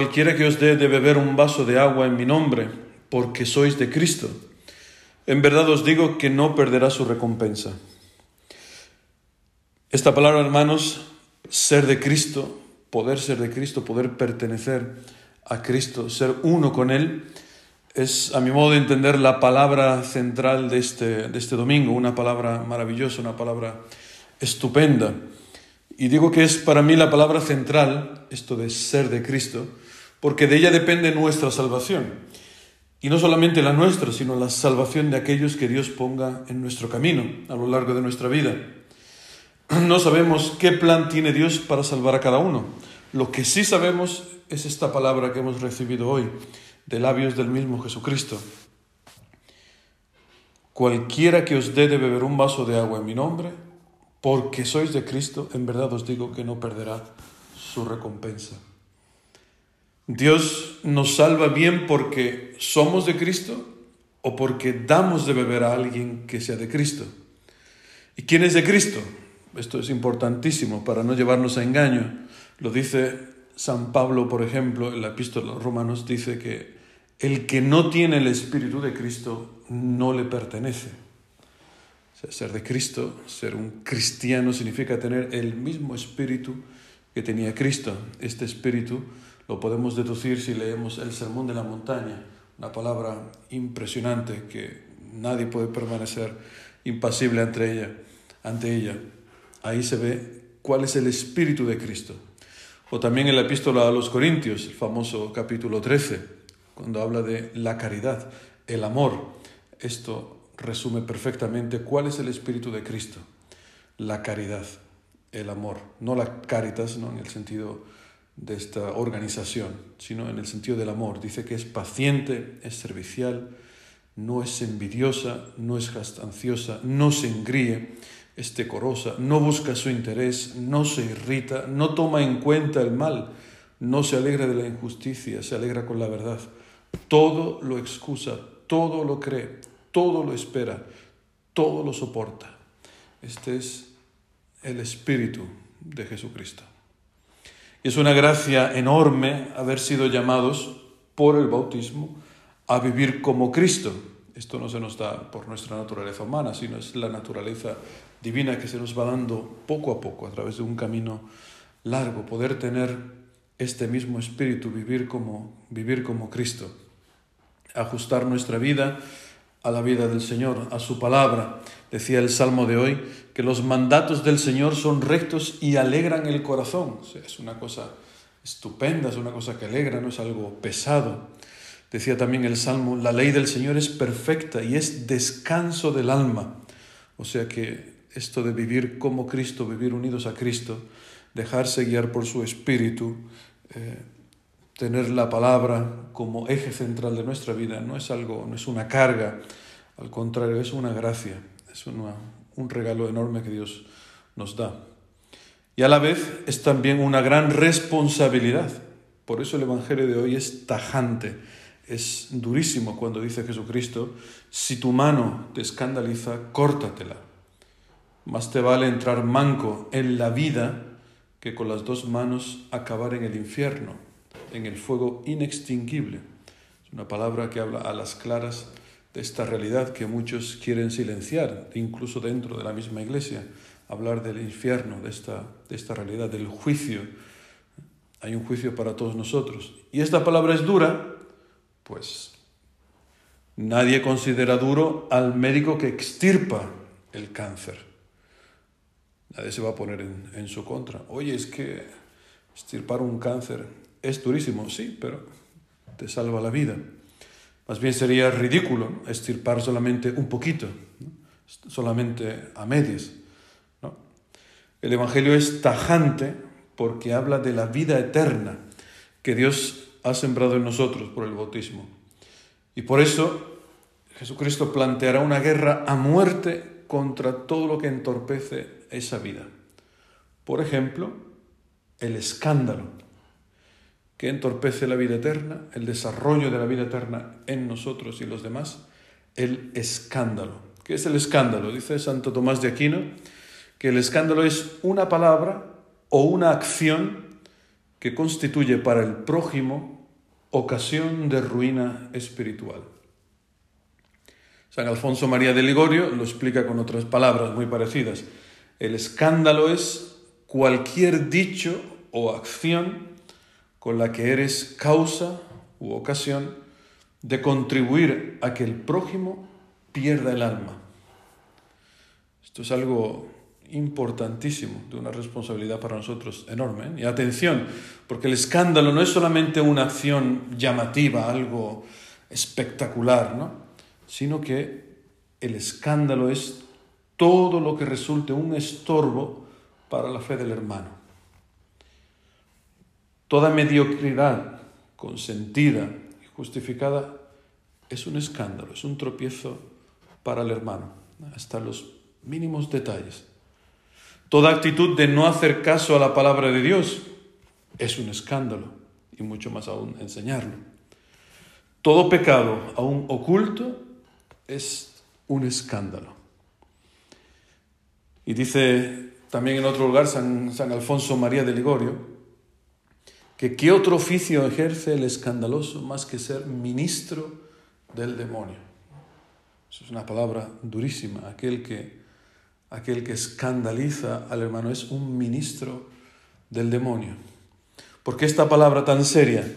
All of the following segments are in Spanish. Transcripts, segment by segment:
Cualquiera que os dé de beber un vaso de agua en mi nombre, porque sois de Cristo, en verdad os digo que no perderá su recompensa. Esta palabra, hermanos, ser de Cristo, poder ser de Cristo, poder pertenecer a Cristo, ser uno con Él, es, a mi modo de entender, la palabra central de este, de este domingo, una palabra maravillosa, una palabra estupenda. Y digo que es para mí la palabra central, esto de ser de Cristo, porque de ella depende nuestra salvación. Y no solamente la nuestra, sino la salvación de aquellos que Dios ponga en nuestro camino a lo largo de nuestra vida. No sabemos qué plan tiene Dios para salvar a cada uno. Lo que sí sabemos es esta palabra que hemos recibido hoy de labios del mismo Jesucristo. Cualquiera que os dé de beber un vaso de agua en mi nombre, porque sois de Cristo, en verdad os digo que no perderá su recompensa. Dios nos salva bien porque somos de Cristo o porque damos de beber a alguien que sea de Cristo. ¿Y quién es de Cristo? Esto es importantísimo para no llevarnos a engaño. Lo dice San Pablo, por ejemplo, en la epístola a los romanos, dice que el que no tiene el Espíritu de Cristo no le pertenece. ser de Cristo, ser un cristiano, significa tener el mismo Espíritu que tenía Cristo. Este Espíritu lo podemos deducir si leemos el Sermón de la Montaña, una palabra impresionante que nadie puede permanecer impasible ante ella. Ante ella. Ahí se ve cuál es el Espíritu de Cristo. O también en la epístola a los Corintios, el famoso capítulo 13, cuando habla de la caridad, el amor. Esto resume perfectamente cuál es el espíritu de Cristo. La caridad, el amor. No la caritas, no en el sentido de esta organización, sino en el sentido del amor. Dice que es paciente, es servicial, no es envidiosa, no es gastanciosa, no se engríe es decorosa, no busca su interés, no se irrita, no toma en cuenta el mal, no se alegra de la injusticia, se alegra con la verdad. Todo lo excusa, todo lo cree, todo lo espera, todo lo soporta. Este es el espíritu de Jesucristo. Es una gracia enorme haber sido llamados por el bautismo a vivir como Cristo. Esto no se nos da por nuestra naturaleza humana, sino es la naturaleza divina que se nos va dando poco a poco a través de un camino largo, poder tener este mismo espíritu, vivir como, vivir como Cristo, ajustar nuestra vida a la vida del Señor, a su palabra. Decía el Salmo de hoy que los mandatos del Señor son rectos y alegran el corazón. es una cosa estupenda, es una cosa que alegra, no es algo pesado. Decía también el Salmo, la ley del Señor es perfecta y es descanso del alma. O sea que esto de vivir como Cristo, vivir unidos a Cristo, dejarse guiar por su Espíritu, eh, tener la palabra como eje central de nuestra vida, no es algo, no es una carga, al contrario, es una gracia, es un regalo enorme que Dios nos da. Y a la vez es también una gran responsabilidad. Por eso el Evangelio de hoy es tajante, es durísimo cuando dice Jesucristo, si tu mano te escandaliza, córtatela más te vale entrar manco en la vida que con las dos manos acabar en el infierno, en el fuego inextinguible. Es una palabra que habla a las claras de esta realidad que muchos quieren silenciar, incluso dentro de la misma iglesia, hablar del infierno, de esta, de esta realidad, del juicio. Hay un juicio para todos nosotros. Y esta palabra es dura, pues nadie considera duro al médico que extirpa el cáncer. Nadie se va a poner en, su contra. Oye, es que estirpar un cáncer es durísimo, sí, pero te salva la vida. Más bien sería ridículo estirpar solamente un poquito, solamente a medias. El Evangelio es tajante porque habla de la vida eterna que Dios ha sembrado en nosotros por el bautismo. Y por eso Jesucristo planteará una guerra a muerte contra todo lo que entorpece esa vida. Por ejemplo, el escándalo que entorpece la vida eterna, el desarrollo de la vida eterna en nosotros y los demás, el escándalo. ¿Qué es el escándalo? Dice Santo Tomás de Aquino que el escándalo es una palabra o una acción que constituye para el prójimo ocasión de ruina espiritual. San Alfonso María de Ligorio lo explica con otras palabras muy parecidas. El escándalo es cualquier dicho o acción con la que eres causa u ocasión de contribuir a que el prójimo pierda el alma. Esto es algo importantísimo, de una responsabilidad para nosotros enorme. ¿eh? Y atención, porque el escándalo no es solamente una acción llamativa, algo espectacular, ¿no? sino que el escándalo es todo lo que resulte un estorbo para la fe del hermano. Toda mediocridad consentida y justificada es un escándalo, es un tropiezo para el hermano, hasta los mínimos detalles. Toda actitud de no hacer caso a la palabra de Dios es un escándalo, y mucho más aún enseñarlo. Todo pecado aún oculto es un escándalo. Y dice también en otro lugar San, San Alfonso María de Ligorio, que qué otro oficio ejerce el escandaloso más que ser ministro del demonio. Eso es una palabra durísima. Aquel que, aquel que escandaliza al hermano es un ministro del demonio. ¿Por qué esta palabra tan seria?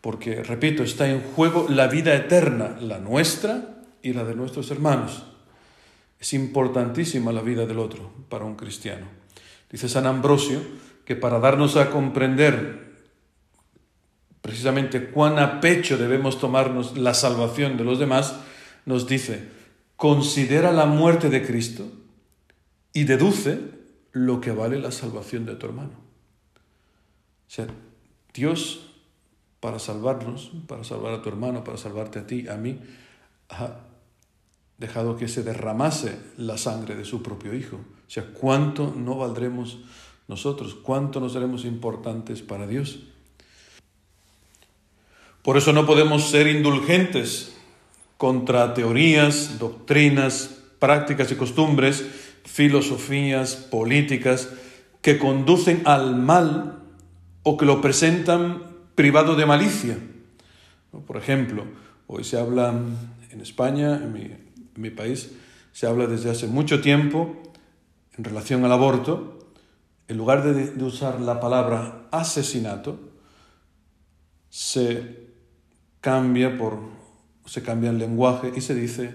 Porque, repito, está en juego la vida eterna, la nuestra y la de nuestros hermanos. Es importantísima la vida del otro para un cristiano. Dice San Ambrosio que para darnos a comprender precisamente cuán a pecho debemos tomarnos la salvación de los demás, nos dice, considera la muerte de Cristo y deduce lo que vale la salvación de tu hermano. O sea, Dios, para salvarnos, para salvar a tu hermano, para salvarte a ti, a mí, dejado que se derramase la sangre de su propio Hijo. O sea, ¿cuánto no valdremos nosotros? ¿Cuánto nos seremos importantes para Dios? Por eso no podemos ser indulgentes contra teorías, doctrinas, prácticas y costumbres, filosofías, políticas que conducen al mal o que lo presentan privado de malicia. Por ejemplo, hoy se habla en España, en mi país se habla desde hace mucho tiempo en relación al aborto, en lugar de, usar la palabra asesinato, se cambia por se cambia el lenguaje y se dice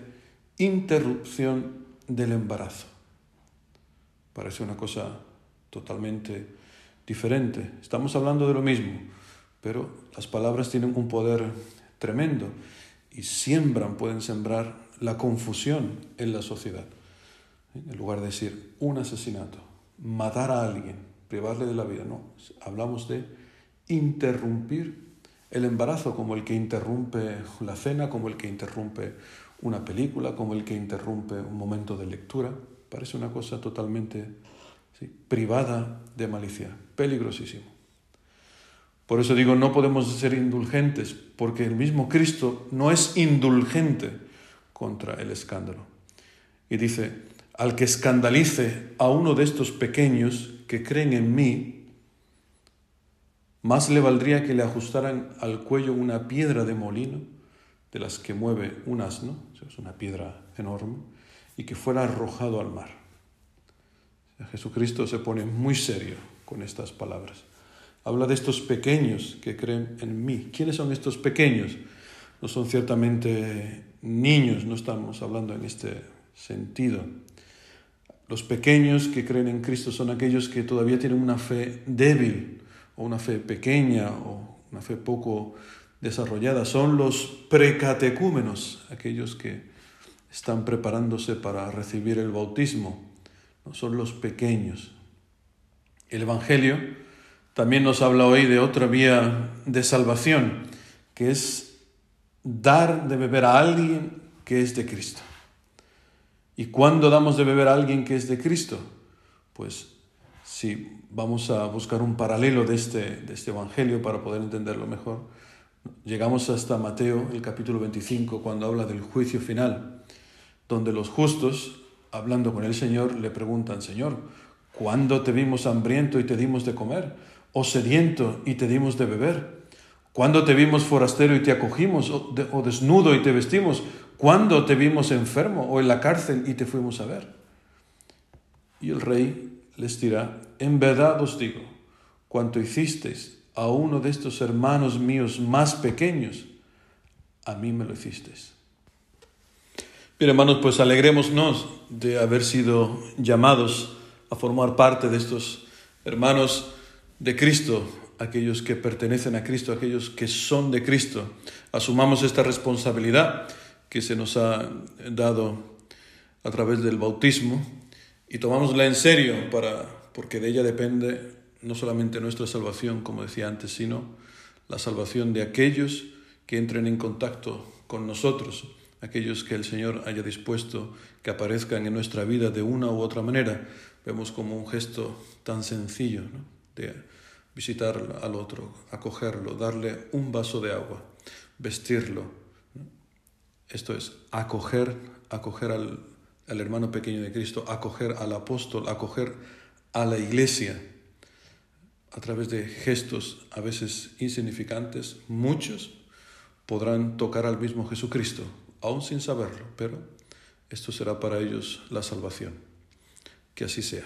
interrupción del embarazo. Parece una cosa totalmente diferente. Estamos hablando de lo mismo, pero las palabras tienen un poder tremendo y siembran, pueden sembrar la confusión en la sociedad. En lugar de decir un asesinato, matar a alguien, privarle de la vida, no, hablamos de interrumpir el embarazo como el que interrumpe la cena, como el que interrumpe una película, como el que interrumpe un momento de lectura. Parece una cosa totalmente privada de malicia, peligrosísimo. Por eso digo, no podemos ser indulgentes, porque el mismo Cristo no es indulgente contra el escándalo. Y dice, al que escandalice a uno de estos pequeños que creen en mí, más le valdría que le ajustaran al cuello una piedra de molino, de las que mueve un asno, es una piedra enorme, y que fuera arrojado al mar. Jesucristo se pone muy serio con estas palabras. Habla de estos pequeños que creen en mí. ¿Quiénes son estos pequeños? No son ciertamente niños, no estamos hablando en este sentido. Los pequeños que creen en Cristo son aquellos que todavía tienen una fe débil una fe pequeña o una fe poco desarrollada. Son los precatecúmenos, aquellos que están preparándose para recibir el bautismo. No son los pequeños. El Evangelio también nos habla hoy de otra vía de salvación, que es dar de beber a alguien que es de Cristo. ¿Y cuándo damos de beber a alguien que es de Cristo? Pues si vamos a buscar un paralelo de este, de este Evangelio para poder entenderlo mejor, llegamos hasta Mateo, el capítulo 25, cuando habla del juicio final, donde los justos, hablando con el Señor, le preguntan, Señor, ¿cuándo te vimos hambriento y te dimos de comer? o sediento y te dimos de beber? ¿Cuándo te vimos forastero y te acogimos, o, o desnudo y te vestimos? ¿Cuándo te vimos enfermo o en la cárcel y te fuimos a ver? Y el rey les dirá, en verdad os digo, cuanto hicisteis a uno de estos hermanos míos más pequeños, a mí me lo hicisteis. Bien, hermanos, pues alegrémonos de haber sido llamados a formar parte de estos hermanos de Cristo, aquellos que pertenecen a Cristo, aquellos que son de Cristo. Asumamos esta responsabilidad que se nos ha dado a través del bautismo y tomámosla en serio para, porque de ella depende no solamente nuestra salvación, como decía antes, sino la salvación de aquellos que entren en contacto con nosotros, aquellos que el Señor haya dispuesto que aparezcan en nuestra vida de una u otra manera. Vemos como un gesto tan sencillo de visitar al otro, acogerlo, darle un vaso de agua, vestirlo. Esto es acoger, acoger al, al hermano pequeño de Cristo, acoger al apóstol, acoger a la iglesia a través de gestos a veces insignificantes, muchos podrán tocar al mismo Jesucristo, aún sin saberlo, pero esto será para ellos la salvación. Que así sea.